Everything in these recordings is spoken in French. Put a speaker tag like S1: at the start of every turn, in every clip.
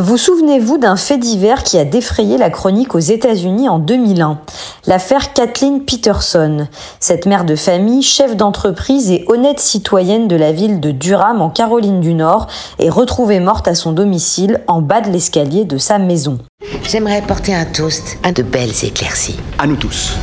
S1: Vous souvenez-vous d'un fait divers qui a défrayé la chronique aux États-Unis en 2001 L'affaire Kathleen Peterson. Cette mère de famille, chef d'entreprise et honnête citoyenne de la ville de Durham en Caroline du Nord est retrouvée morte à son domicile en bas de l'escalier de sa maison.
S2: J'aimerais porter un toast à de belles éclaircies.
S3: À nous tous.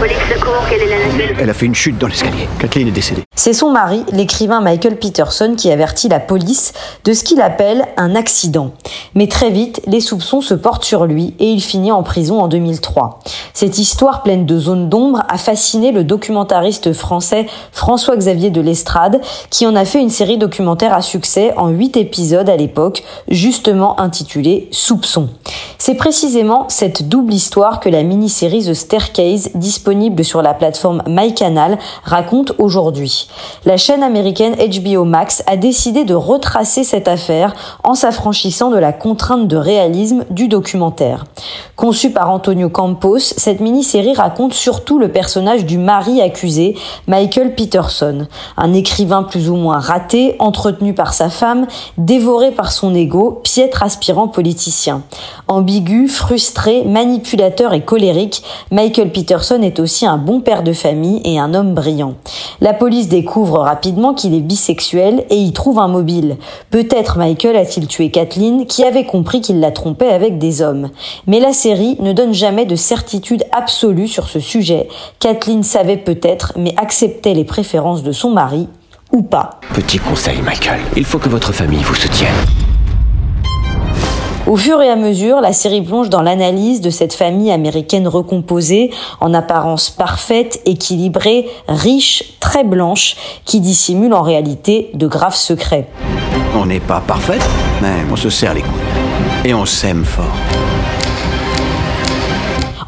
S4: Police secours, quelle est la nature
S3: Elle a fait une chute dans l'escalier. Kathleen est décédée.
S1: C'est son mari, l'écrivain Michael Peterson, qui avertit la police de ce qu'il appelle un accident. Mais très vite, les soupçons se portent sur lui et il finit en prison en 2003. Cette histoire pleine de zones d'ombre a fasciné le documentariste français François-Xavier de Lestrade, qui en a fait une série documentaire à succès en huit épisodes à l'époque, justement intitulée Soupçons. C'est précisément cette double histoire que la mini-série The Staircase, disponible sur la plateforme MyCanal, raconte aujourd'hui. La chaîne américaine HBO Max a décidé de retracer cette affaire en s'affranchissant de la contrainte de réalisme du documentaire. Conçue par Antonio Campos, cette mini-série raconte surtout le personnage du mari accusé, Michael Peterson, un écrivain plus ou moins raté, entretenu par sa femme, dévoré par son ego, piètre aspirant politicien. Ambigu, frustré, manipulateur et colérique, Michael Peterson est aussi un bon père de famille et un homme brillant. La police découvre rapidement qu'il est bisexuel et y trouve un mobile. Peut-être Michael a-t-il tué Kathleen qui avait compris qu'il la trompait avec des hommes. Mais la série ne donne jamais de certitude absolue sur ce sujet. Kathleen savait peut-être mais acceptait les préférences de son mari ou pas.
S3: Petit conseil, Michael. Il faut que votre famille vous soutienne.
S1: Au fur et à mesure, la série plonge dans l'analyse de cette famille américaine recomposée, en apparence parfaite, équilibrée, riche, très blanche, qui dissimule en réalité de graves secrets.
S3: On n'est pas parfaite, mais on se serre les coudes. Et on s'aime fort.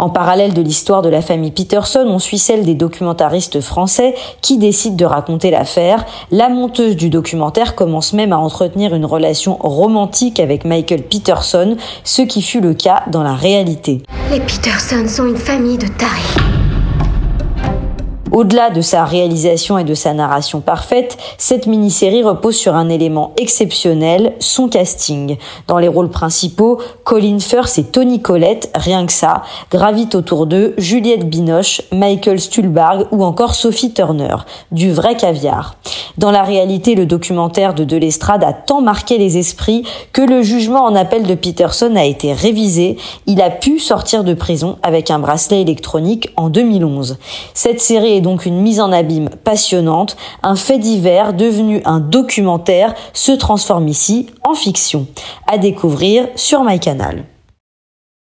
S1: En parallèle de l'histoire de la famille Peterson, on suit celle des documentaristes français qui décident de raconter l'affaire. La monteuse du documentaire commence même à entretenir une relation romantique avec Michael Peterson, ce qui fut le cas dans la réalité.
S4: Les Peterson sont une famille de tarés.
S1: Au-delà de sa réalisation et de sa narration parfaite, cette mini-série repose sur un élément exceptionnel, son casting. Dans les rôles principaux, Colin Firth et Tony Collette, rien que ça, gravitent autour d'eux Juliette Binoche, Michael Stuhlbarg ou encore Sophie Turner. Du vrai caviar. Dans la réalité, le documentaire de Delestrade a tant marqué les esprits que le jugement en appel de Peterson a été révisé. Il a pu sortir de prison avec un bracelet électronique en 2011. Cette série est donc une mise en abîme passionnante. Un fait divers devenu un documentaire se transforme ici en fiction. À découvrir sur MyCanal.